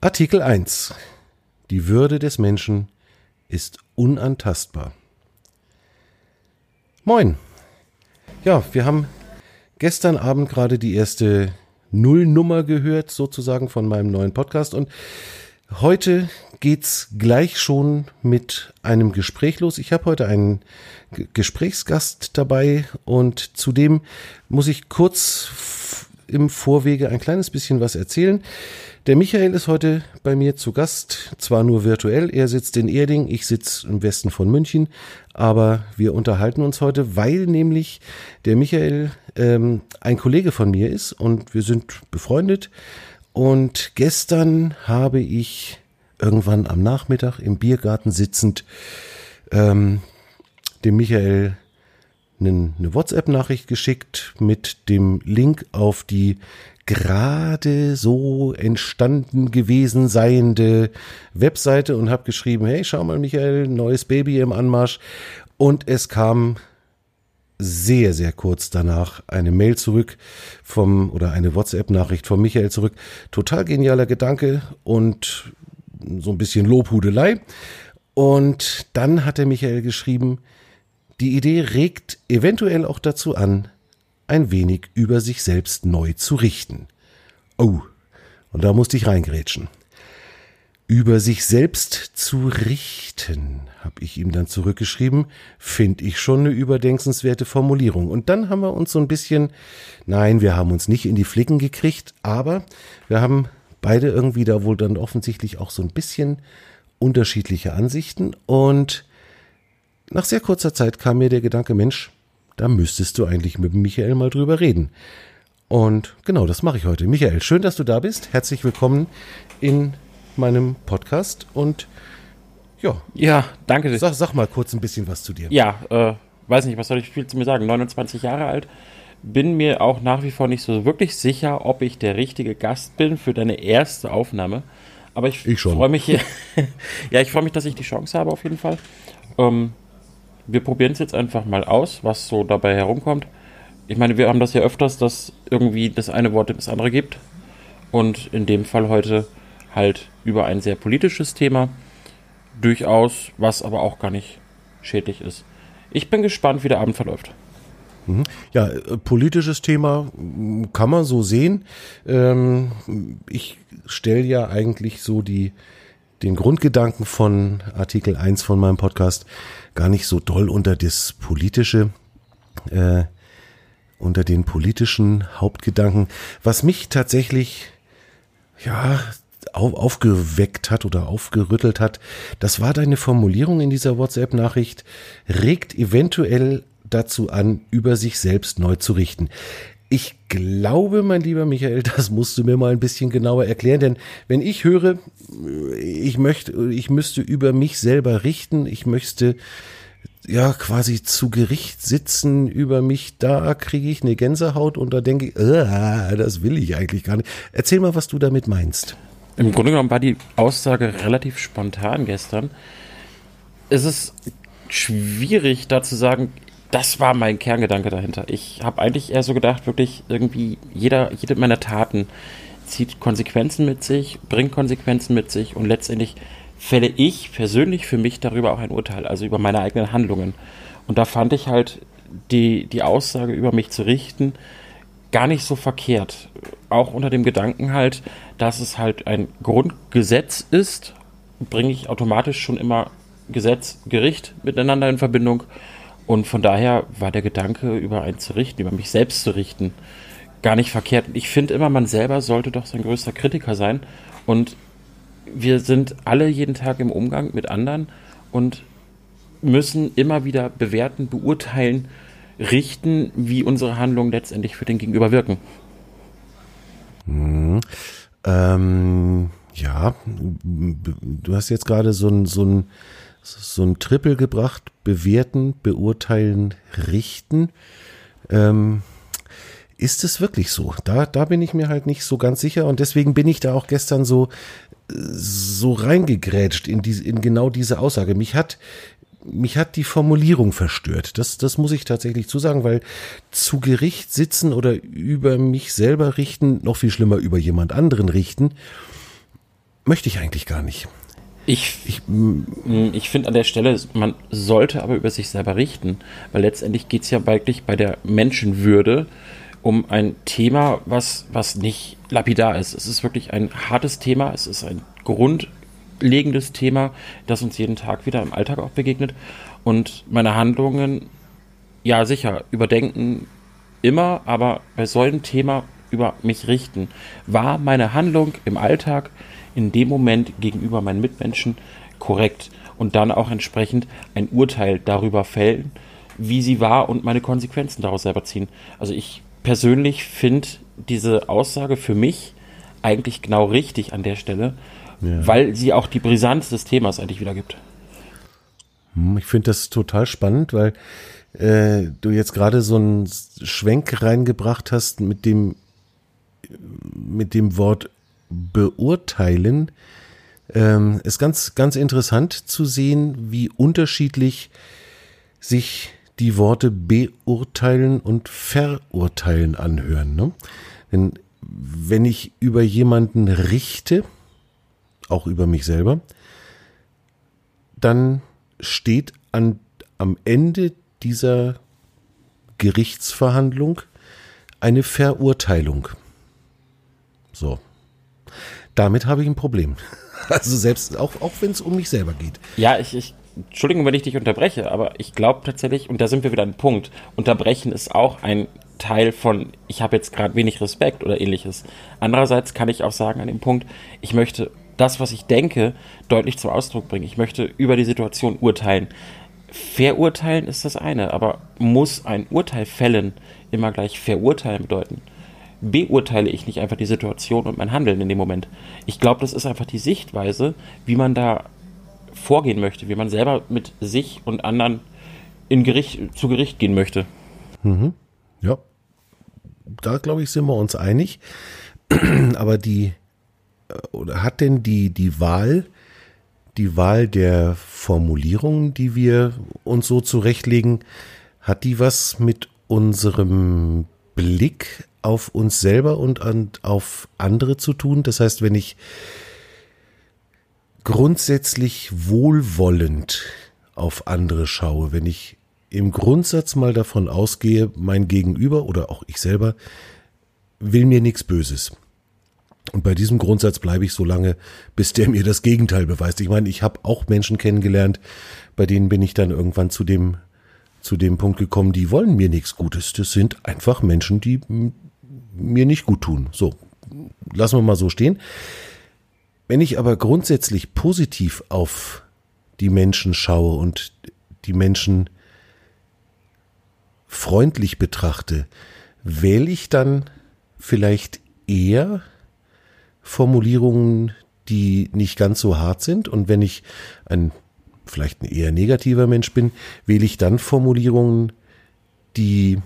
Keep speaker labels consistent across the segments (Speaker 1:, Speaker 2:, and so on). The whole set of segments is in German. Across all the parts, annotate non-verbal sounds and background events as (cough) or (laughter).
Speaker 1: Artikel 1. Die Würde des Menschen ist unantastbar. Moin. Ja, wir haben gestern Abend gerade die erste Nullnummer gehört, sozusagen von meinem neuen Podcast. Und heute geht's gleich schon mit einem Gespräch los. Ich habe heute einen G Gesprächsgast dabei und zudem muss ich kurz im Vorwege ein kleines bisschen was erzählen. Der Michael ist heute bei mir zu Gast, zwar nur virtuell, er sitzt in Erding, ich sitze im Westen von München, aber wir unterhalten uns heute, weil nämlich der Michael ähm, ein Kollege von mir ist und wir sind befreundet. Und gestern habe ich irgendwann am Nachmittag im Biergarten sitzend ähm, dem Michael eine, WhatsApp-Nachricht geschickt mit dem Link auf die gerade so entstanden gewesen seiende Webseite und habe geschrieben, hey, schau mal, Michael, neues Baby im Anmarsch. Und es kam sehr, sehr kurz danach eine Mail zurück vom oder eine WhatsApp-Nachricht von Michael zurück. Total genialer Gedanke und so ein bisschen Lobhudelei. Und dann hat der Michael geschrieben, die Idee regt eventuell auch dazu an, ein wenig über sich selbst neu zu richten. Oh, und da musste ich reingrätschen. Über sich selbst zu richten, habe ich ihm dann zurückgeschrieben, finde ich schon eine überdenkenswerte Formulierung. Und dann haben wir uns so ein bisschen, nein, wir haben uns nicht in die Flicken gekriegt, aber wir haben beide irgendwie da wohl dann offensichtlich auch so ein bisschen unterschiedliche Ansichten. Und nach sehr kurzer Zeit kam mir der Gedanke, Mensch, da müsstest du eigentlich mit Michael mal drüber reden. Und genau, das mache ich heute. Michael, schön, dass du da bist. Herzlich willkommen in meinem Podcast und ja.
Speaker 2: Ja, danke.
Speaker 1: Sag, sag mal kurz ein bisschen was zu dir.
Speaker 2: Ja, äh, weiß nicht, was soll ich viel zu mir sagen? 29 Jahre alt. Bin mir auch nach wie vor nicht so wirklich sicher, ob ich der richtige Gast bin für deine erste Aufnahme. Aber ich, ich freue mich, (laughs) ja, ich freue mich, dass ich die Chance habe auf jeden Fall. Ähm, wir probieren es jetzt einfach mal aus, was so dabei herumkommt. Ich meine, wir haben das ja öfters, dass irgendwie das eine Wort das andere gibt. Und in dem Fall heute halt über ein sehr politisches Thema. Durchaus, was aber auch gar nicht schädlich ist. Ich bin gespannt, wie der Abend verläuft.
Speaker 1: Mhm. Ja, äh, politisches Thema kann man so sehen. Ähm, ich stelle ja eigentlich so die, den Grundgedanken von Artikel 1 von meinem Podcast gar nicht so doll unter das politische, äh, unter den politischen Hauptgedanken. Was mich tatsächlich, ja, auf, aufgeweckt hat oder aufgerüttelt hat, das war deine Formulierung in dieser WhatsApp-Nachricht, regt eventuell dazu an, über sich selbst neu zu richten. Ich glaube, mein lieber Michael, das musst du mir mal ein bisschen genauer erklären, denn wenn ich höre, ich möchte, ich müsste über mich selber richten, ich möchte ja quasi zu Gericht sitzen über mich, da kriege ich eine Gänsehaut und da denke ich, äh, das will ich eigentlich gar nicht. Erzähl mal, was du damit meinst.
Speaker 2: Im Grunde genommen war die Aussage relativ spontan gestern. Es ist schwierig, da zu sagen, das war mein Kerngedanke dahinter. Ich habe eigentlich eher so gedacht, wirklich irgendwie jeder, jede meiner Taten zieht Konsequenzen mit sich, bringt Konsequenzen mit sich und letztendlich fälle ich persönlich für mich darüber auch ein Urteil, also über meine eigenen Handlungen. Und da fand ich halt die, die Aussage über mich zu richten gar nicht so verkehrt. Auch unter dem Gedanken halt, dass es halt ein Grundgesetz ist, bringe ich automatisch schon immer Gesetz, Gericht miteinander in Verbindung und von daher war der Gedanke, über einen zu richten, über mich selbst zu richten, gar nicht verkehrt. Ich finde immer, man selber sollte doch sein größter Kritiker sein. Und wir sind alle jeden Tag im Umgang mit anderen und müssen immer wieder bewerten, beurteilen, richten, wie unsere Handlungen letztendlich für den Gegenüber wirken.
Speaker 1: Mhm. Ähm, ja, du hast jetzt gerade so ein, so ein so ein Triple gebracht, bewerten, beurteilen, richten. Ähm, ist es wirklich so? Da, da bin ich mir halt nicht so ganz sicher und deswegen bin ich da auch gestern so, so reingegrätscht in, die, in genau diese Aussage. Mich hat, mich hat die Formulierung verstört. Das, das muss ich tatsächlich zusagen, weil zu Gericht sitzen oder über mich selber richten, noch viel schlimmer über jemand anderen richten, möchte ich eigentlich gar nicht.
Speaker 2: Ich, ich, ich finde an der Stelle, man sollte aber über sich selber richten, weil letztendlich geht es ja wirklich bei der Menschenwürde um ein Thema, was, was nicht lapidar ist. Es ist wirklich ein hartes Thema, es ist ein grundlegendes Thema, das uns jeden Tag wieder im Alltag auch begegnet. Und meine Handlungen, ja sicher, überdenken immer, aber bei so einem Thema über mich richten. War meine Handlung im Alltag in dem Moment gegenüber meinen Mitmenschen korrekt und dann auch entsprechend ein Urteil darüber fällen, wie sie war und meine Konsequenzen daraus selber ziehen. Also ich persönlich finde diese Aussage für mich eigentlich genau richtig an der Stelle, ja. weil sie auch die Brisanz des Themas eigentlich wiedergibt.
Speaker 1: Hm, ich finde das total spannend, weil äh, du jetzt gerade so einen Schwenk reingebracht hast mit dem mit dem Wort beurteilen, ähm, ist ganz, ganz interessant zu sehen, wie unterschiedlich sich die Worte beurteilen und verurteilen anhören. Ne? Denn wenn ich über jemanden richte, auch über mich selber, dann steht an, am Ende dieser Gerichtsverhandlung eine Verurteilung. So damit habe ich ein Problem. (laughs) Also selbst, auch, auch wenn es um mich selber geht.
Speaker 2: Ja, ich, ich, Entschuldigung, wenn ich dich unterbreche, aber ich glaube tatsächlich, und da sind wir wieder an Punkt, unterbrechen ist auch ein Teil von, ich habe jetzt gerade wenig Respekt oder ähnliches. Andererseits kann ich auch sagen an dem Punkt, ich möchte das, was ich denke, deutlich zum Ausdruck bringen. Ich möchte über die Situation urteilen. Verurteilen ist das eine, aber muss ein Urteil fällen immer gleich verurteilen bedeuten? Beurteile ich nicht einfach die Situation und mein Handeln in dem Moment. Ich glaube, das ist einfach die Sichtweise, wie man da vorgehen möchte, wie man selber mit sich und anderen in Gericht, zu Gericht gehen möchte.
Speaker 1: Mhm. Ja, da glaube ich, sind wir uns einig. (clears throat) Aber die, oder hat denn die, die Wahl, die Wahl der Formulierungen, die wir uns so zurechtlegen, hat die was mit unserem Blick auf uns selber und an, auf andere zu tun. Das heißt, wenn ich grundsätzlich wohlwollend auf andere schaue, wenn ich im Grundsatz mal davon ausgehe, mein Gegenüber oder auch ich selber will mir nichts Böses. Und bei diesem Grundsatz bleibe ich so lange, bis der mir das Gegenteil beweist. Ich meine, ich habe auch Menschen kennengelernt, bei denen bin ich dann irgendwann zu dem zu dem Punkt gekommen, die wollen mir nichts Gutes. Das sind einfach Menschen, die mir nicht gut tun. So, lassen wir mal so stehen. Wenn ich aber grundsätzlich positiv auf die Menschen schaue und die Menschen freundlich betrachte, wähle ich dann vielleicht eher Formulierungen, die nicht ganz so hart sind. Und wenn ich ein vielleicht ein eher negativer Mensch bin, wähle ich dann Formulierungen, die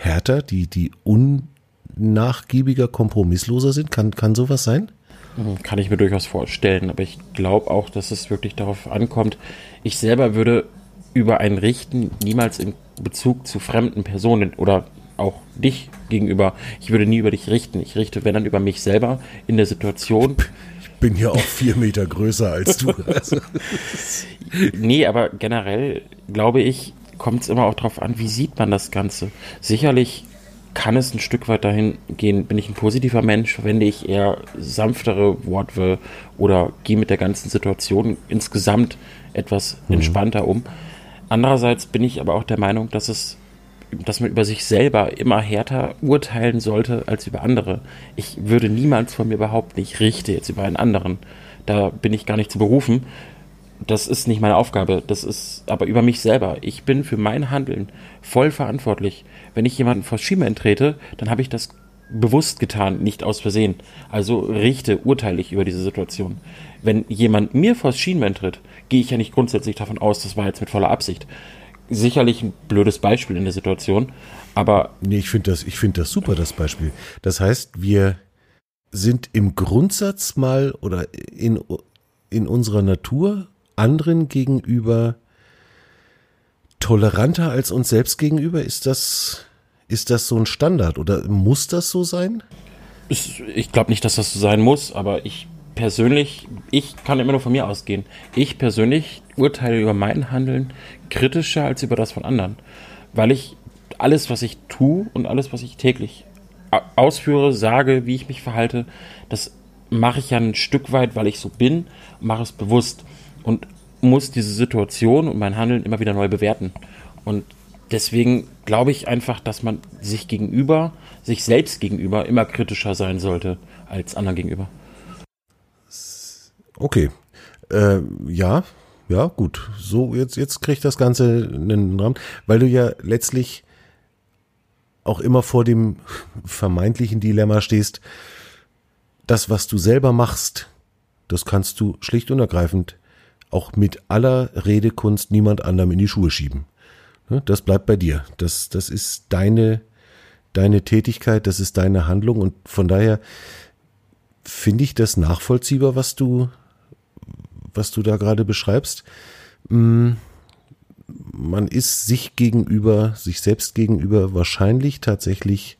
Speaker 1: härter, die, die unnachgiebiger, kompromissloser sind? Kann, kann sowas sein?
Speaker 2: Hm, kann ich mir durchaus vorstellen, aber ich glaube auch, dass es wirklich darauf ankommt. Ich selber würde über ein Richten niemals in Bezug zu fremden Personen oder auch dich gegenüber, ich würde nie über dich richten. Ich richte, wenn dann über mich selber in der Situation.
Speaker 1: Ich bin ja auch vier Meter größer als du. (laughs)
Speaker 2: nee, aber generell glaube ich, kommt es immer auch darauf an, wie sieht man das Ganze. Sicherlich kann es ein Stück weit dahin gehen, bin ich ein positiver Mensch, verwende ich eher sanftere Wortwahl oder gehe mit der ganzen Situation insgesamt etwas mhm. entspannter um. Andererseits bin ich aber auch der Meinung, dass es dass man über sich selber immer härter urteilen sollte als über andere. Ich würde niemals von mir behaupten, ich richte jetzt über einen anderen. Da bin ich gar nicht zu berufen das ist nicht meine Aufgabe, das ist aber über mich selber. Ich bin für mein Handeln voll verantwortlich. Wenn ich jemanden vors Schienbein trete, dann habe ich das bewusst getan, nicht aus Versehen. Also richte, urteile ich über diese Situation. Wenn jemand mir vors Schienbein tritt, gehe ich ja nicht grundsätzlich davon aus, das war jetzt mit voller Absicht. Sicherlich ein blödes Beispiel in der Situation, aber.
Speaker 1: Nee, ich finde das, ich finde das super, das Beispiel. Das heißt, wir sind im Grundsatz mal oder in, in unserer Natur anderen gegenüber toleranter als uns selbst gegenüber? Ist das, ist das so ein Standard oder muss das so sein?
Speaker 2: Ich glaube nicht, dass das so sein muss, aber ich persönlich, ich kann immer nur von mir ausgehen. Ich persönlich urteile über mein Handeln kritischer als über das von anderen, weil ich alles, was ich tue und alles, was ich täglich ausführe, sage, wie ich mich verhalte, das mache ich ja ein Stück weit, weil ich so bin, mache es bewusst und muss diese Situation und mein Handeln immer wieder neu bewerten. Und deswegen glaube ich einfach, dass man sich gegenüber, sich selbst gegenüber immer kritischer sein sollte als anderen gegenüber.
Speaker 1: Okay. Äh, ja, ja, gut. So, jetzt, jetzt kriegt das Ganze einen Rahmen, weil du ja letztlich auch immer vor dem (laughs) vermeintlichen Dilemma stehst, das, was du selber machst, das kannst du schlicht und ergreifend auch mit aller Redekunst niemand anderem in die Schuhe schieben. Ne, das bleibt bei dir. Das, das ist deine, deine Tätigkeit, das ist deine Handlung und von daher finde ich das nachvollziehbar, was du, was du da gerade beschreibst. Mm, man ist sich gegenüber, sich selbst gegenüber wahrscheinlich tatsächlich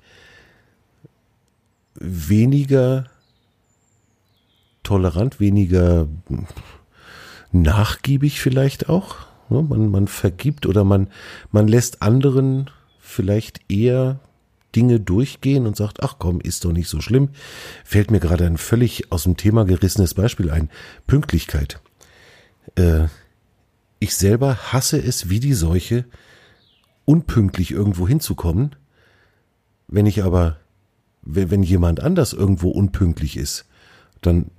Speaker 1: weniger tolerant, weniger nachgiebig vielleicht auch. Man, man vergibt oder man, man lässt anderen vielleicht eher Dinge durchgehen und sagt, ach komm, ist doch nicht so schlimm. Fällt mir gerade ein völlig aus dem Thema gerissenes Beispiel ein. Pünktlichkeit. Äh, ich selber hasse es wie die Seuche, unpünktlich irgendwo hinzukommen. Wenn ich aber, wenn jemand anders irgendwo unpünktlich ist, dann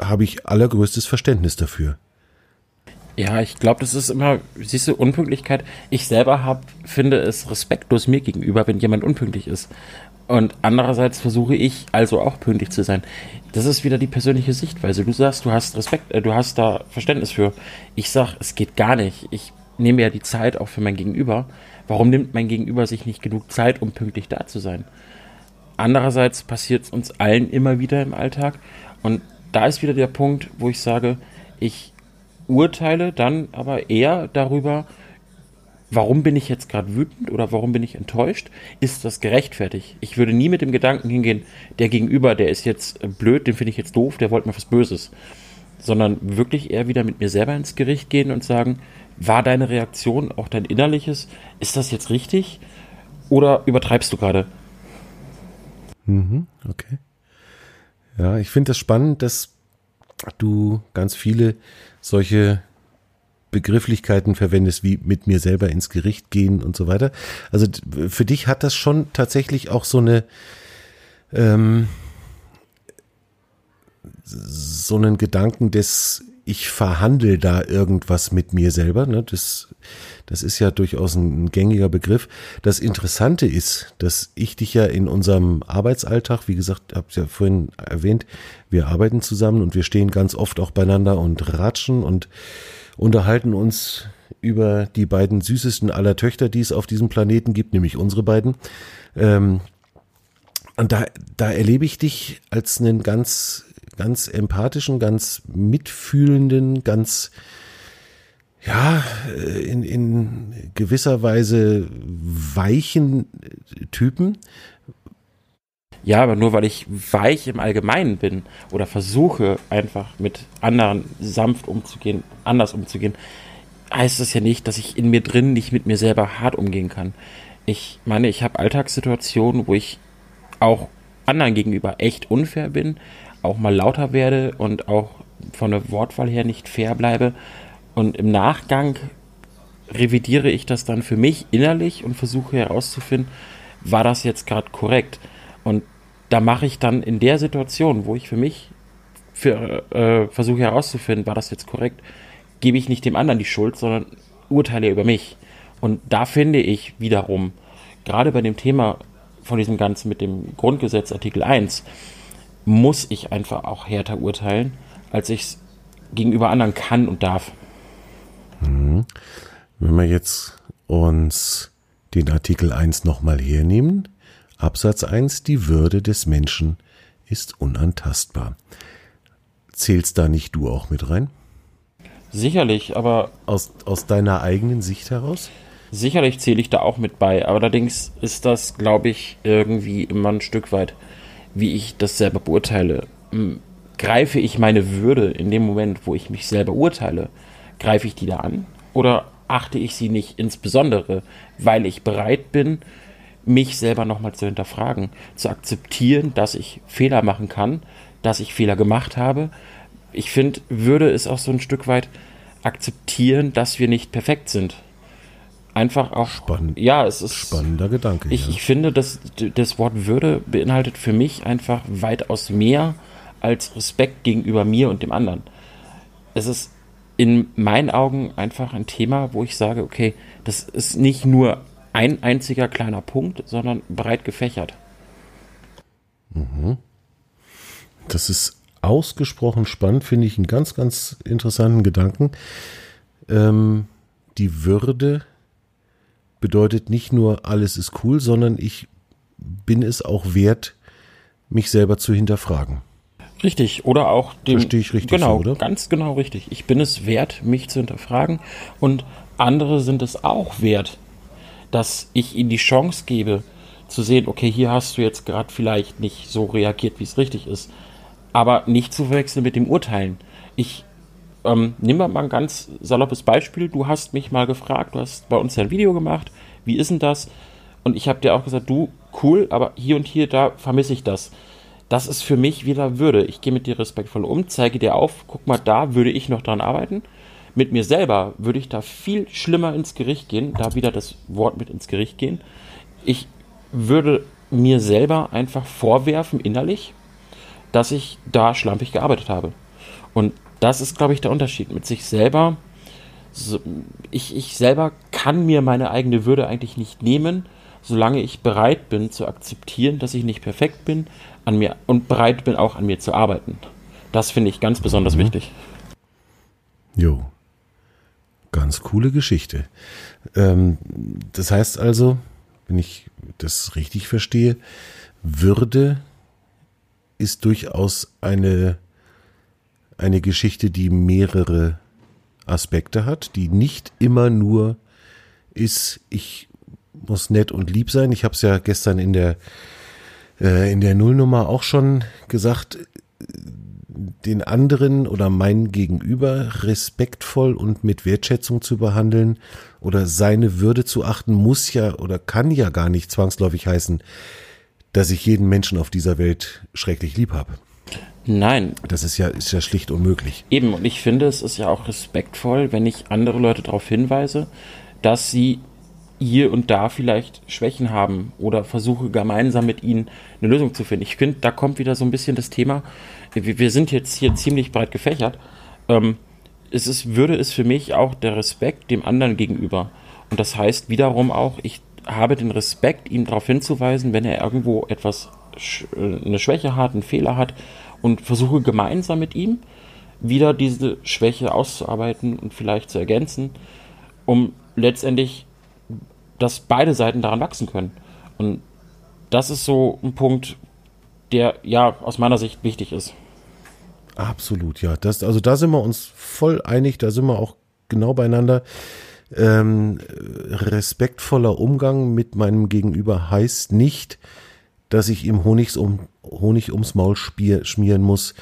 Speaker 1: habe ich allergrößtes Verständnis dafür.
Speaker 2: Ja, ich glaube, das ist immer, siehst du, Unpünktlichkeit. Ich selber hab, finde es respektlos mir gegenüber, wenn jemand unpünktlich ist. Und andererseits versuche ich also auch pünktlich zu sein. Das ist wieder die persönliche Sichtweise. Du sagst, du hast Respekt, äh, du hast da Verständnis für. Ich sag, es geht gar nicht. Ich nehme ja die Zeit auch für mein Gegenüber. Warum nimmt mein Gegenüber sich nicht genug Zeit, um pünktlich da zu sein? Andererseits passiert es uns allen immer wieder im Alltag. Und da ist wieder der Punkt, wo ich sage, ich urteile dann aber eher darüber, warum bin ich jetzt gerade wütend oder warum bin ich enttäuscht? Ist das gerechtfertigt? Ich würde nie mit dem Gedanken hingehen, der Gegenüber, der ist jetzt blöd, den finde ich jetzt doof, der wollte mir was Böses. Sondern wirklich eher wieder mit mir selber ins Gericht gehen und sagen, war deine Reaktion, auch dein innerliches, ist das jetzt richtig? Oder übertreibst du gerade?
Speaker 1: Mhm, okay. Ja, ich finde das spannend, dass du ganz viele solche Begrifflichkeiten verwendest, wie mit mir selber ins Gericht gehen und so weiter. Also für dich hat das schon tatsächlich auch so eine ähm, so einen Gedanken des ich verhandle da irgendwas mit mir selber. Ne? Das, das ist ja durchaus ein, gängiger Begriff. Das Interessante ist, dass ich dich ja in unserem Arbeitsalltag, wie gesagt, ich ja vorhin erwähnt, wir arbeiten zusammen und wir stehen ganz oft auch beieinander und ratschen und unterhalten uns über die beiden süßesten aller Töchter, die es auf diesem Planeten gibt, nämlich unsere beiden. Ähm, und da, da erlebe ich dich als einen ganz, ganz empathischen, ganz mitfühlenden, ganz, ja, in, in gewisser Weise weichen Typen.
Speaker 2: Ja, aber nur weil ich weich im Allgemeinen bin oder versuche einfach mit anderen sanft umzugehen, anders umzugehen, heißt das ja nicht, dass ich in mir drin nicht mit mir selber hart umgehen kann. Ich meine, ich habe Alltagssituationen, wo ich auch anderen gegenüber echt unfair bin, auch mal lauter werde und auch von der Wortwahl her nicht fair bleibe. Und im Nachgang revidiere ich das dann für mich innerlich und versuche herauszufinden, war das jetzt gerade korrekt? Und da mache ich dann in der Situation, wo ich für mich für, äh, versuche herauszufinden, war das jetzt korrekt, gebe ich nicht dem anderen die Schuld, sondern urteile über mich. Und da finde ich wiederum, gerade bei dem Thema von diesem Ganzen mit dem Grundgesetz Artikel 1, muss ich einfach auch härter urteilen, als ich es gegenüber anderen kann und darf.
Speaker 1: Mhm. Wenn wir jetzt uns den Artikel 1 nochmal hernehmen, Absatz 1, die Würde des Menschen ist unantastbar. Zählst da nicht du auch mit rein?
Speaker 2: Sicherlich, aber.
Speaker 1: Aus, aus deiner eigenen Sicht heraus?
Speaker 2: Sicherlich zähle ich da auch mit bei. Allerdings ist das, glaube ich, irgendwie immer ein Stück weit. Wie ich das selber beurteile. Greife ich meine Würde in dem Moment, wo ich mich selber urteile, greife ich die da an? Oder achte ich sie nicht insbesondere, weil ich bereit bin, mich selber nochmal zu hinterfragen, zu akzeptieren, dass ich Fehler machen kann, dass ich Fehler gemacht habe. Ich finde, Würde ist auch so ein Stück weit akzeptieren, dass wir nicht perfekt sind. Einfach auch.
Speaker 1: Spannend.
Speaker 2: Ja, es ist.
Speaker 1: Spannender Gedanke.
Speaker 2: Ich,
Speaker 1: ja.
Speaker 2: ich finde, dass das Wort Würde beinhaltet für mich einfach weitaus mehr als Respekt gegenüber mir und dem anderen. Es ist in meinen Augen einfach ein Thema, wo ich sage, okay, das ist nicht nur ein einziger kleiner Punkt, sondern breit gefächert.
Speaker 1: Mhm. Das ist ausgesprochen spannend, finde ich einen ganz, ganz interessanten Gedanken. Ähm, die Würde bedeutet nicht nur alles ist cool, sondern ich bin es auch wert, mich selber zu hinterfragen.
Speaker 2: Richtig, oder auch dem.
Speaker 1: Verstehe ich richtig
Speaker 2: genau,
Speaker 1: so, oder?
Speaker 2: Ganz genau richtig. Ich bin es wert, mich zu hinterfragen und andere sind es auch wert, dass ich ihnen die Chance gebe, zu sehen, okay, hier hast du jetzt gerade vielleicht nicht so reagiert, wie es richtig ist, aber nicht zu verwechseln mit dem Urteilen. Ich ähm, nehme mal ein ganz saloppes Beispiel. Du hast mich mal gefragt, du hast bei uns ja ein Video gemacht, wie ist denn das? Und ich habe dir auch gesagt, du, cool, aber hier und hier, da vermisse ich das. Das ist für mich wieder Würde. Ich gehe mit dir respektvoll um, zeige dir auf, guck mal, da würde ich noch dran arbeiten. Mit mir selber würde ich da viel schlimmer ins Gericht gehen, da wieder das Wort mit ins Gericht gehen. Ich würde mir selber einfach vorwerfen, innerlich, dass ich da schlampig gearbeitet habe. Und das ist, glaube ich, der Unterschied. Mit sich selber, so, ich, ich selber kann mir meine eigene Würde eigentlich nicht nehmen, solange ich bereit bin zu akzeptieren, dass ich nicht perfekt bin an mir und bereit bin auch an mir zu arbeiten. Das finde ich ganz besonders mhm. wichtig.
Speaker 1: Jo. Ganz coole Geschichte. Ähm, das heißt also, wenn ich das richtig verstehe, Würde ist durchaus eine, eine Geschichte, die mehrere Aspekte hat, die nicht immer nur ist, ich muss nett und lieb sein. Ich habe es ja gestern in der äh, in der Nullnummer auch schon gesagt, den anderen oder mein Gegenüber respektvoll und mit Wertschätzung zu behandeln oder seine Würde zu achten, muss ja oder kann ja gar nicht zwangsläufig heißen, dass ich jeden Menschen auf dieser Welt schrecklich lieb habe.
Speaker 2: Nein.
Speaker 1: Das ist ja, ist ja schlicht unmöglich.
Speaker 2: Eben, und ich finde, es ist ja auch respektvoll, wenn ich andere Leute darauf hinweise, dass sie hier und da vielleicht Schwächen haben oder versuche gemeinsam mit ihnen eine Lösung zu finden. Ich finde, da kommt wieder so ein bisschen das Thema, wir, sind jetzt hier ziemlich breit gefächert. Ähm, es ist, würde es für mich auch der Respekt dem anderen gegenüber. Und das heißt wiederum auch, ich habe den Respekt, ihm darauf hinzuweisen, wenn er irgendwo etwas, eine Schwäche hat, einen Fehler hat und versuche gemeinsam mit ihm wieder diese Schwäche auszuarbeiten und vielleicht zu ergänzen, um letztendlich, dass beide Seiten daran wachsen können. Und das ist so ein Punkt, der ja aus meiner Sicht wichtig ist.
Speaker 1: Absolut, ja. Das, also da sind wir uns voll einig, da sind wir auch genau beieinander. Ähm, respektvoller Umgang mit meinem Gegenüber heißt nicht, dass ich ihm Honigs um, Honig ums Maul spier, schmieren muss,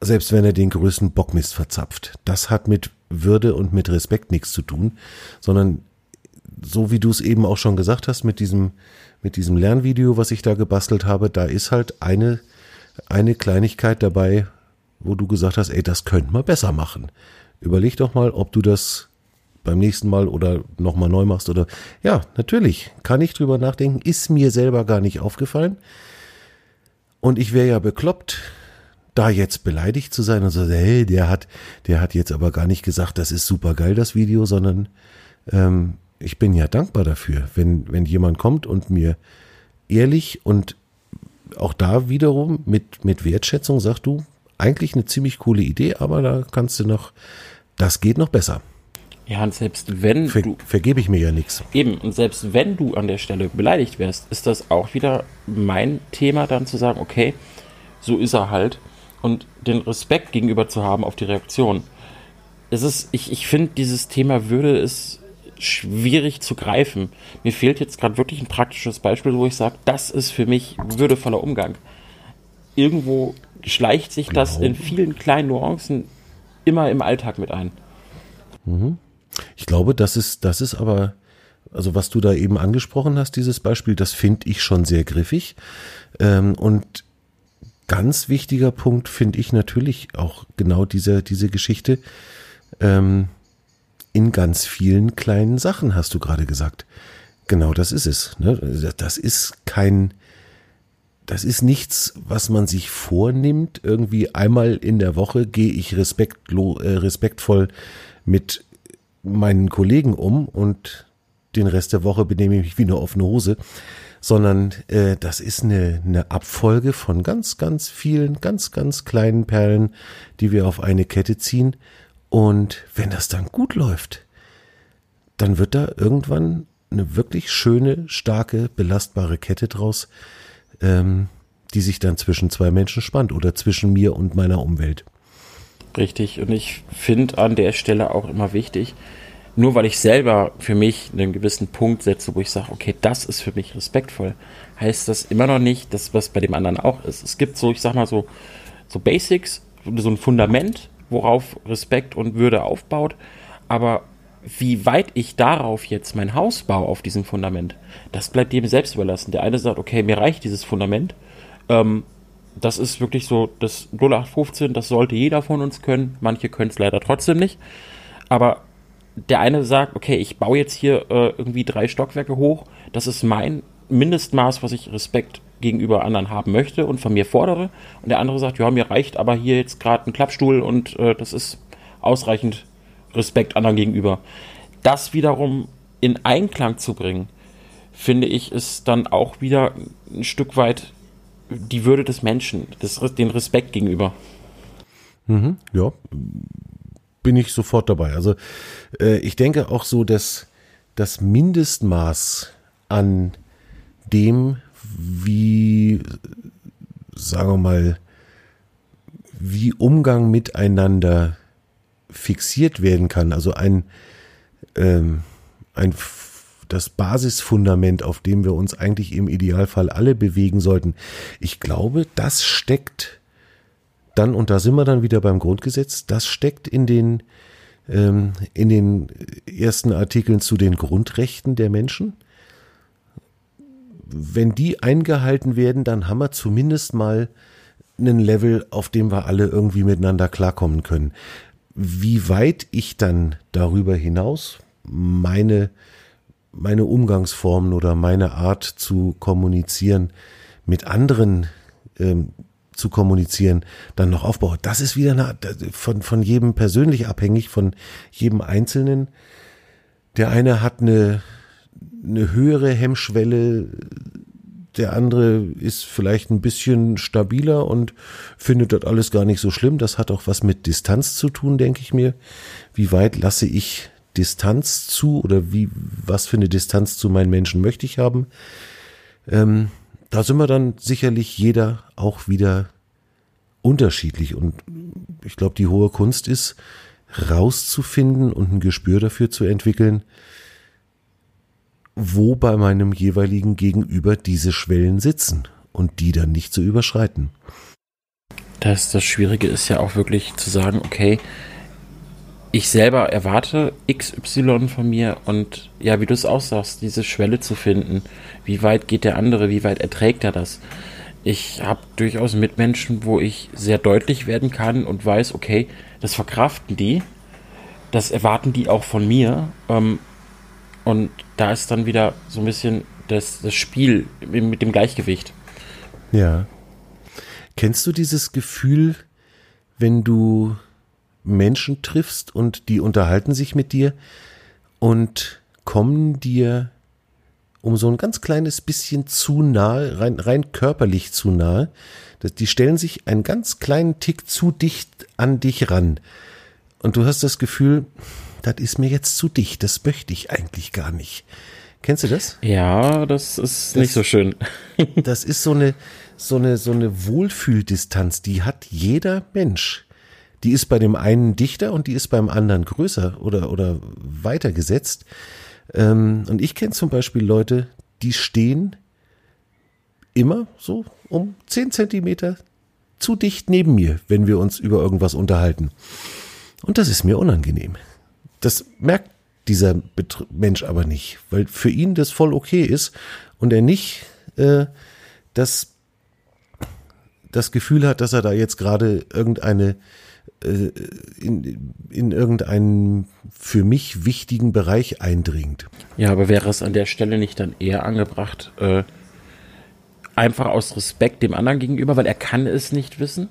Speaker 1: selbst wenn er den größten Bockmist verzapft. Das hat mit Würde und mit Respekt nichts zu tun, sondern so wie du es eben auch schon gesagt hast, mit diesem, mit diesem Lernvideo, was ich da gebastelt habe, da ist halt eine, eine Kleinigkeit dabei, wo du gesagt hast, ey, das könnte man besser machen. Überleg doch mal, ob du das beim nächsten Mal oder nochmal neu machst oder ja, natürlich, kann ich drüber nachdenken, ist mir selber gar nicht aufgefallen. Und ich wäre ja bekloppt, da jetzt beleidigt zu sein und so, hey, der hat, der hat jetzt aber gar nicht gesagt, das ist super geil, das Video, sondern ähm, ich bin ja dankbar dafür, wenn, wenn jemand kommt und mir ehrlich und auch da wiederum mit, mit Wertschätzung sagt du, eigentlich eine ziemlich coole Idee, aber da kannst du noch, das geht noch besser.
Speaker 2: Ja, und selbst wenn
Speaker 1: Ver,
Speaker 2: du.
Speaker 1: Vergebe ich mir ja nichts.
Speaker 2: Eben, und selbst wenn du an der Stelle beleidigt wärst, ist das auch wieder mein Thema, dann zu sagen, okay, so ist er halt. Und den Respekt gegenüber zu haben auf die Reaktion. Es ist, ich, ich finde, dieses Thema Würde ist schwierig zu greifen. Mir fehlt jetzt gerade wirklich ein praktisches Beispiel, wo ich sage, das ist für mich würdevoller Umgang. Irgendwo schleicht sich genau. das in vielen kleinen Nuancen immer im Alltag mit ein.
Speaker 1: Mhm. Ich glaube, das ist, das ist aber, also was du da eben angesprochen hast, dieses Beispiel, das finde ich schon sehr griffig. Ähm, und ganz wichtiger Punkt finde ich natürlich auch genau diese, diese Geschichte. Ähm, in ganz vielen kleinen Sachen, hast du gerade gesagt. Genau das ist es. Ne? Das ist kein, das ist nichts, was man sich vornimmt. Irgendwie einmal in der Woche gehe ich respektlo, äh, respektvoll mit meinen Kollegen um und den Rest der Woche benehme ich mich wie eine offene Hose, sondern äh, das ist eine, eine Abfolge von ganz, ganz vielen, ganz, ganz kleinen Perlen, die wir auf eine Kette ziehen und wenn das dann gut läuft, dann wird da irgendwann eine wirklich schöne, starke, belastbare Kette draus, ähm, die sich dann zwischen zwei Menschen spannt oder zwischen mir und meiner Umwelt.
Speaker 2: Richtig. Und ich finde an der Stelle auch immer wichtig, nur weil ich selber für mich einen gewissen Punkt setze, wo ich sage, okay, das ist für mich respektvoll, heißt das immer noch nicht, dass was bei dem anderen auch ist. Es gibt so, ich sag mal so, so Basics, so ein Fundament, worauf Respekt und Würde aufbaut. Aber wie weit ich darauf jetzt mein Haus baue, auf diesem Fundament, das bleibt jedem selbst überlassen. Der eine sagt, okay, mir reicht dieses Fundament. Ähm, das ist wirklich so das 0815, das sollte jeder von uns können. Manche können es leider trotzdem nicht. Aber der eine sagt, okay, ich baue jetzt hier äh, irgendwie drei Stockwerke hoch. Das ist mein Mindestmaß, was ich Respekt gegenüber anderen haben möchte und von mir fordere. Und der andere sagt, ja, mir reicht aber hier jetzt gerade ein Klappstuhl und äh, das ist ausreichend Respekt anderen gegenüber. Das wiederum in Einklang zu bringen, finde ich, ist dann auch wieder ein Stück weit die Würde des Menschen, des, den Respekt gegenüber.
Speaker 1: Mhm, ja, bin ich sofort dabei. Also äh, ich denke auch so, dass das Mindestmaß an dem, wie, sagen wir mal, wie Umgang miteinander fixiert werden kann. Also ein, ähm, ein das Basisfundament, auf dem wir uns eigentlich im Idealfall alle bewegen sollten. Ich glaube, das steckt dann, und da sind wir dann wieder beim Grundgesetz, das steckt in den, ähm, in den ersten Artikeln zu den Grundrechten der Menschen wenn die eingehalten werden, dann haben wir zumindest mal einen Level, auf dem wir alle irgendwie miteinander klarkommen können. Wie weit ich dann darüber hinaus meine, meine Umgangsformen oder meine Art zu kommunizieren mit anderen ähm, zu kommunizieren, dann noch aufbaue. Das ist wieder eine, von, von jedem persönlich abhängig, von jedem Einzelnen. Der eine hat eine, eine höhere Hemmschwelle, der andere ist vielleicht ein bisschen stabiler und findet das alles gar nicht so schlimm. Das hat auch was mit Distanz zu tun, denke ich mir. Wie weit lasse ich Distanz zu oder wie, was für eine Distanz zu meinen Menschen möchte ich haben? Ähm, da sind wir dann sicherlich jeder auch wieder unterschiedlich und ich glaube, die hohe Kunst ist, rauszufinden und ein Gespür dafür zu entwickeln, wo bei meinem jeweiligen Gegenüber diese Schwellen sitzen und die dann nicht zu überschreiten.
Speaker 2: Das, das Schwierige ist ja auch wirklich zu sagen, okay, ich selber erwarte XY von mir und ja, wie du es auch sagst, diese Schwelle zu finden. Wie weit geht der andere, wie weit erträgt er das? Ich habe durchaus Mitmenschen, wo ich sehr deutlich werden kann und weiß, okay, das verkraften die, das erwarten die auch von mir. Ähm, und da ist dann wieder so ein bisschen das, das Spiel mit dem Gleichgewicht.
Speaker 1: Ja. Kennst du dieses Gefühl, wenn du Menschen triffst und die unterhalten sich mit dir und kommen dir um so ein ganz kleines bisschen zu nahe, rein, rein körperlich zu nahe. Die stellen sich einen ganz kleinen Tick zu dicht an dich ran. Und du hast das Gefühl, das ist mir jetzt zu dicht, das möchte ich eigentlich gar nicht. Kennst du das?
Speaker 2: Ja, das ist das, nicht so schön. (laughs)
Speaker 1: das ist so eine, so eine, so eine Wohlfühldistanz, die hat jeder Mensch. Die ist bei dem einen dichter und die ist beim anderen größer oder, oder weiter gesetzt. Ähm, und ich kenne zum Beispiel Leute, die stehen immer so um 10 Zentimeter zu dicht neben mir, wenn wir uns über irgendwas unterhalten. Und das ist mir unangenehm. Das merkt dieser Bet Mensch aber nicht, weil für ihn das voll okay ist und er nicht äh, das, das Gefühl hat, dass er da jetzt gerade irgendeine äh, in, in irgendeinen für mich wichtigen Bereich eindringt.
Speaker 2: Ja, aber wäre es an der Stelle nicht dann eher angebracht, äh, einfach aus Respekt dem anderen gegenüber, weil er kann es nicht wissen?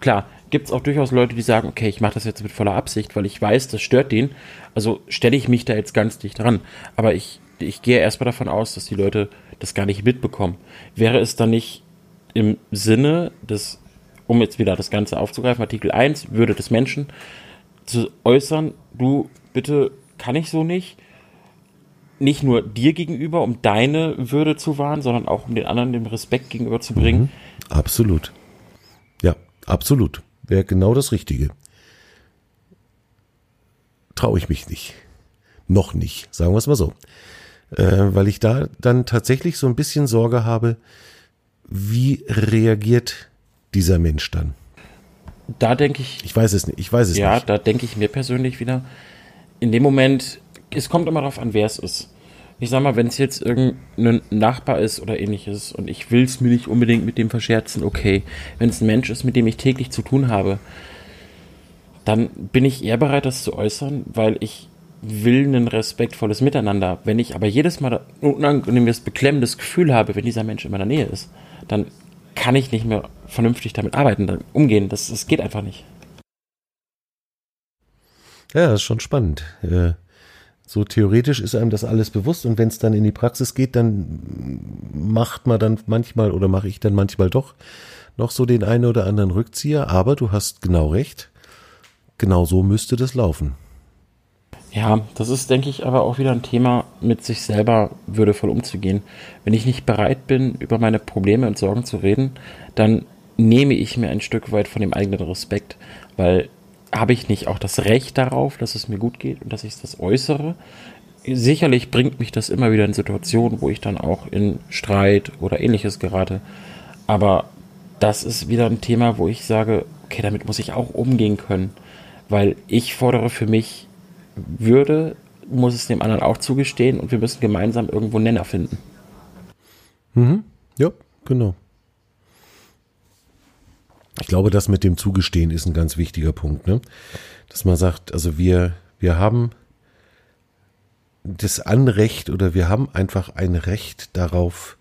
Speaker 2: Klar, gibt es auch durchaus Leute, die sagen, okay, ich mache das jetzt mit voller Absicht, weil ich weiß, das stört den. Also stelle ich mich da jetzt ganz dicht dran. Aber ich, ich gehe erstmal davon aus, dass die Leute das gar nicht mitbekommen. Wäre es dann nicht im Sinne des, um jetzt wieder das Ganze aufzugreifen, Artikel 1, Würde des Menschen, zu äußern, du bitte kann ich so nicht, nicht nur dir gegenüber, um deine Würde zu wahren, sondern auch um den anderen den Respekt gegenüber zu bringen. Mhm,
Speaker 1: absolut. Ja, absolut. Wäre genau das Richtige. Traue ich mich nicht. Noch nicht, sagen wir es mal so. Äh, weil ich da dann tatsächlich so ein bisschen Sorge habe, wie reagiert dieser Mensch dann?
Speaker 2: Da denke ich.
Speaker 1: Ich weiß es nicht. Ich weiß es
Speaker 2: ja,
Speaker 1: nicht.
Speaker 2: da denke ich mir persönlich wieder. In dem Moment es kommt immer darauf an, wer es ist. Ich sag mal, wenn es jetzt irgendein Nachbar ist oder ähnliches und ich will es mir nicht unbedingt mit dem verscherzen, okay. Wenn es ein Mensch ist, mit dem ich täglich zu tun habe, dann bin ich eher bereit, das zu äußern, weil ich will ein respektvolles Miteinander. Wenn ich aber jedes Mal ein unangenehmes, beklemmendes Gefühl habe, wenn dieser Mensch in meiner Nähe ist, dann kann ich nicht mehr vernünftig damit arbeiten, umgehen. Das, das geht einfach nicht.
Speaker 1: Ja, das ist schon spannend. Äh, so theoretisch ist einem das alles bewusst und wenn es dann in die Praxis geht, dann macht man dann manchmal oder mache ich dann manchmal doch noch so den einen oder anderen Rückzieher, aber du hast genau recht. Genau so müsste das laufen.
Speaker 2: Ja, das ist, denke ich, aber auch wieder ein Thema, mit sich selber würdevoll umzugehen. Wenn ich nicht bereit bin, über meine Probleme und Sorgen zu reden, dann nehme ich mir ein Stück weit von dem eigenen Respekt, weil habe ich nicht auch das Recht darauf, dass es mir gut geht und dass ich das äußere? Sicherlich bringt mich das immer wieder in Situationen, wo ich dann auch in Streit oder ähnliches gerate. Aber das ist wieder ein Thema, wo ich sage, okay, damit muss ich auch umgehen können. Weil ich fordere für mich Würde, muss es dem anderen auch zugestehen und wir müssen gemeinsam irgendwo Nenner finden.
Speaker 1: Mhm. Ja, genau. Ich glaube, das mit dem Zugestehen ist ein ganz wichtiger Punkt, ne? Dass man sagt, also wir, wir haben das Anrecht oder wir haben einfach ein Recht darauf,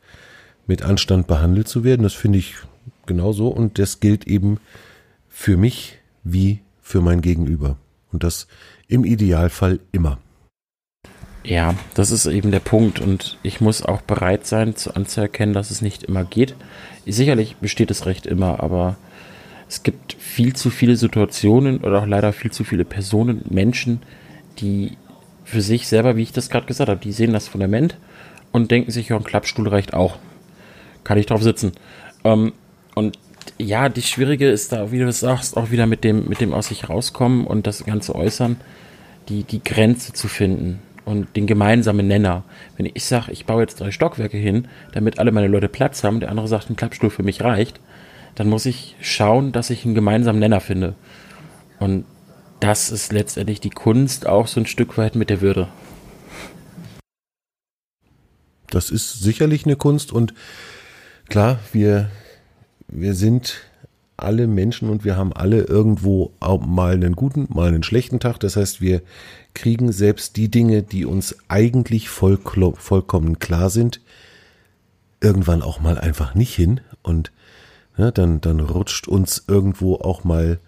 Speaker 1: mit Anstand behandelt zu werden. Das finde ich genauso und das gilt eben für mich wie für mein Gegenüber. Und das im Idealfall immer.
Speaker 2: Ja, das ist eben der Punkt und ich muss auch bereit sein zu anzuerkennen, dass es nicht immer geht. Sicherlich besteht das Recht immer, aber es gibt viel zu viele Situationen oder auch leider viel zu viele Personen, Menschen, die für sich selber, wie ich das gerade gesagt habe, die sehen das Fundament und denken sich, ja, ein Klappstuhl reicht auch. Kann ich drauf sitzen. Ähm, und ja, die Schwierige ist da, wie du sagst, auch wieder mit dem, mit dem aus sich rauskommen und das Ganze äußern, die, die Grenze zu finden und den gemeinsamen Nenner. Wenn ich sage, ich baue jetzt drei Stockwerke hin, damit alle meine Leute Platz haben, der andere sagt, ein Klappstuhl für mich reicht, dann muss ich schauen, dass ich einen gemeinsamen Nenner finde. Und das ist letztendlich die Kunst auch so ein Stück weit mit der Würde.
Speaker 1: Das ist sicherlich eine Kunst und klar, wir, wir sind alle Menschen und wir haben alle irgendwo mal einen guten, mal einen schlechten Tag. Das heißt, wir kriegen selbst die Dinge, die uns eigentlich voll, vollkommen klar sind, irgendwann auch mal einfach nicht hin. Und ja, dann, dann rutscht uns irgendwo auch mal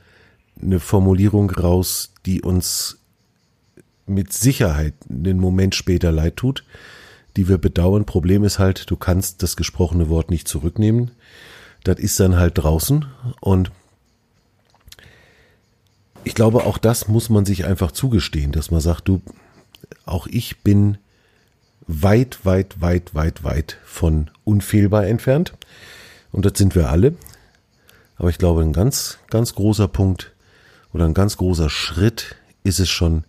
Speaker 1: eine Formulierung raus, die uns mit Sicherheit einen Moment später leid tut, die wir bedauern. Problem ist halt, du kannst das gesprochene Wort nicht zurücknehmen. Das ist dann halt draußen und ich glaube, auch das muss man sich einfach zugestehen, dass man sagt, du, auch ich bin weit, weit, weit, weit, weit von unfehlbar entfernt. Und das sind wir alle. Aber ich glaube, ein ganz, ganz großer Punkt oder ein ganz großer Schritt ist es schon,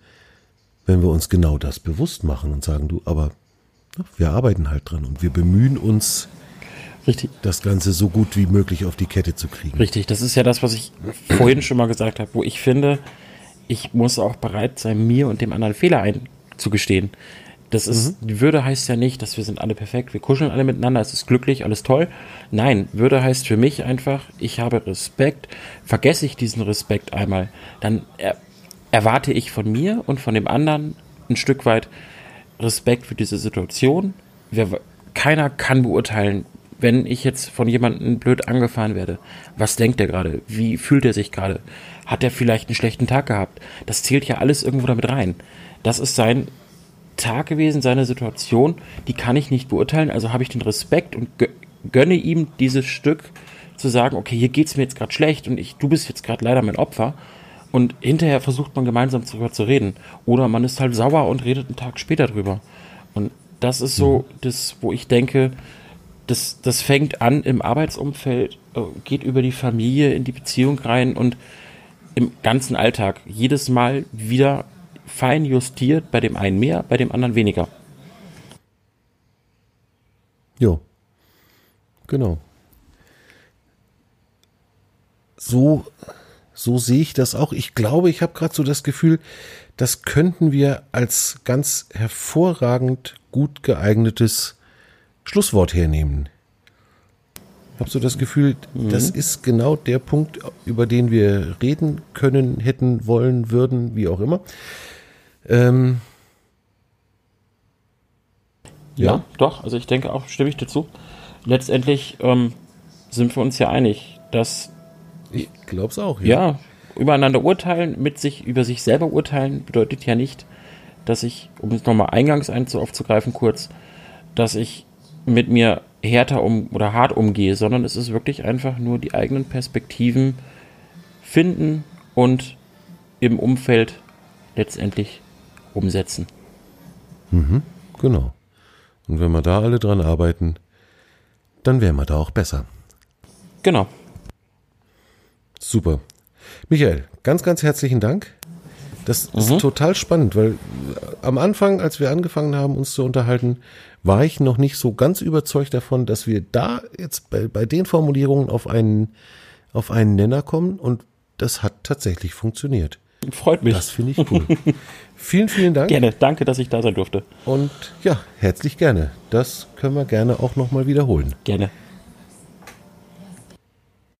Speaker 1: wenn wir uns genau das bewusst machen und sagen, du, aber ja, wir arbeiten halt dran und wir bemühen uns,
Speaker 2: Richtig.
Speaker 1: das Ganze so gut wie möglich auf die Kette zu kriegen.
Speaker 2: Richtig, das ist ja das, was ich vorhin schon mal gesagt habe, wo ich finde, ich muss auch bereit sein, mir und dem anderen Fehler einzugestehen. Das ist, die Würde heißt ja nicht, dass wir sind alle perfekt, wir kuscheln alle miteinander, es ist glücklich, alles toll. Nein, Würde heißt für mich einfach, ich habe Respekt, vergesse ich diesen Respekt einmal, dann er, erwarte ich von mir und von dem anderen ein Stück weit Respekt für diese Situation. Wir, keiner kann beurteilen, wenn ich jetzt von jemandem blöd angefahren werde. Was denkt er gerade? Wie fühlt er sich gerade? Hat er vielleicht einen schlechten Tag gehabt? Das zählt ja alles irgendwo damit rein. Das ist sein Tag gewesen, seine Situation, die kann ich nicht beurteilen, also habe ich den Respekt und gönne ihm dieses Stück zu sagen, okay, hier geht es mir jetzt gerade schlecht und ich, du bist jetzt gerade leider mein Opfer. Und hinterher versucht man gemeinsam darüber zu reden. Oder man ist halt sauer und redet einen Tag später drüber. Und das ist so das, wo ich denke, das, das fängt an im Arbeitsumfeld, äh, geht über die Familie in die Beziehung rein und im ganzen Alltag jedes Mal wieder fein justiert, bei dem einen mehr, bei dem anderen weniger.
Speaker 1: Jo. Genau. So, so sehe ich das auch. Ich glaube, ich habe gerade so das Gefühl, das könnten wir als ganz hervorragend gut geeignetes Schlusswort hernehmen. Ich habe so das Gefühl, mhm. das ist genau der Punkt, über den wir reden können, hätten, wollen, würden, wie auch immer. Ähm,
Speaker 2: ja. ja. doch, also ich denke auch, stimme ich dazu. Letztendlich ähm, sind wir uns ja einig, dass.
Speaker 1: Ich glaube es auch,
Speaker 2: ja. Ja, übereinander urteilen, mit sich, über sich selber urteilen, bedeutet ja nicht, dass ich, um es nochmal eingangs aufzugreifen, kurz, dass ich mit mir härter um oder hart umgehe, sondern es ist wirklich einfach nur die eigenen Perspektiven finden und im Umfeld letztendlich umsetzen.
Speaker 1: Mhm, genau. Und wenn wir da alle dran arbeiten, dann wären wir da auch besser.
Speaker 2: Genau.
Speaker 1: Super. Michael, ganz, ganz herzlichen Dank. Das ist mhm. total spannend, weil am Anfang, als wir angefangen haben, uns zu unterhalten, war ich noch nicht so ganz überzeugt davon, dass wir da jetzt bei, bei den Formulierungen auf einen, auf einen Nenner kommen und das hat tatsächlich funktioniert.
Speaker 2: Freut mich.
Speaker 1: Das finde ich cool. (laughs) vielen, vielen Dank.
Speaker 2: Gerne. Danke, dass ich da sein durfte.
Speaker 1: Und ja, herzlich gerne. Das können wir gerne auch nochmal wiederholen.
Speaker 2: Gerne.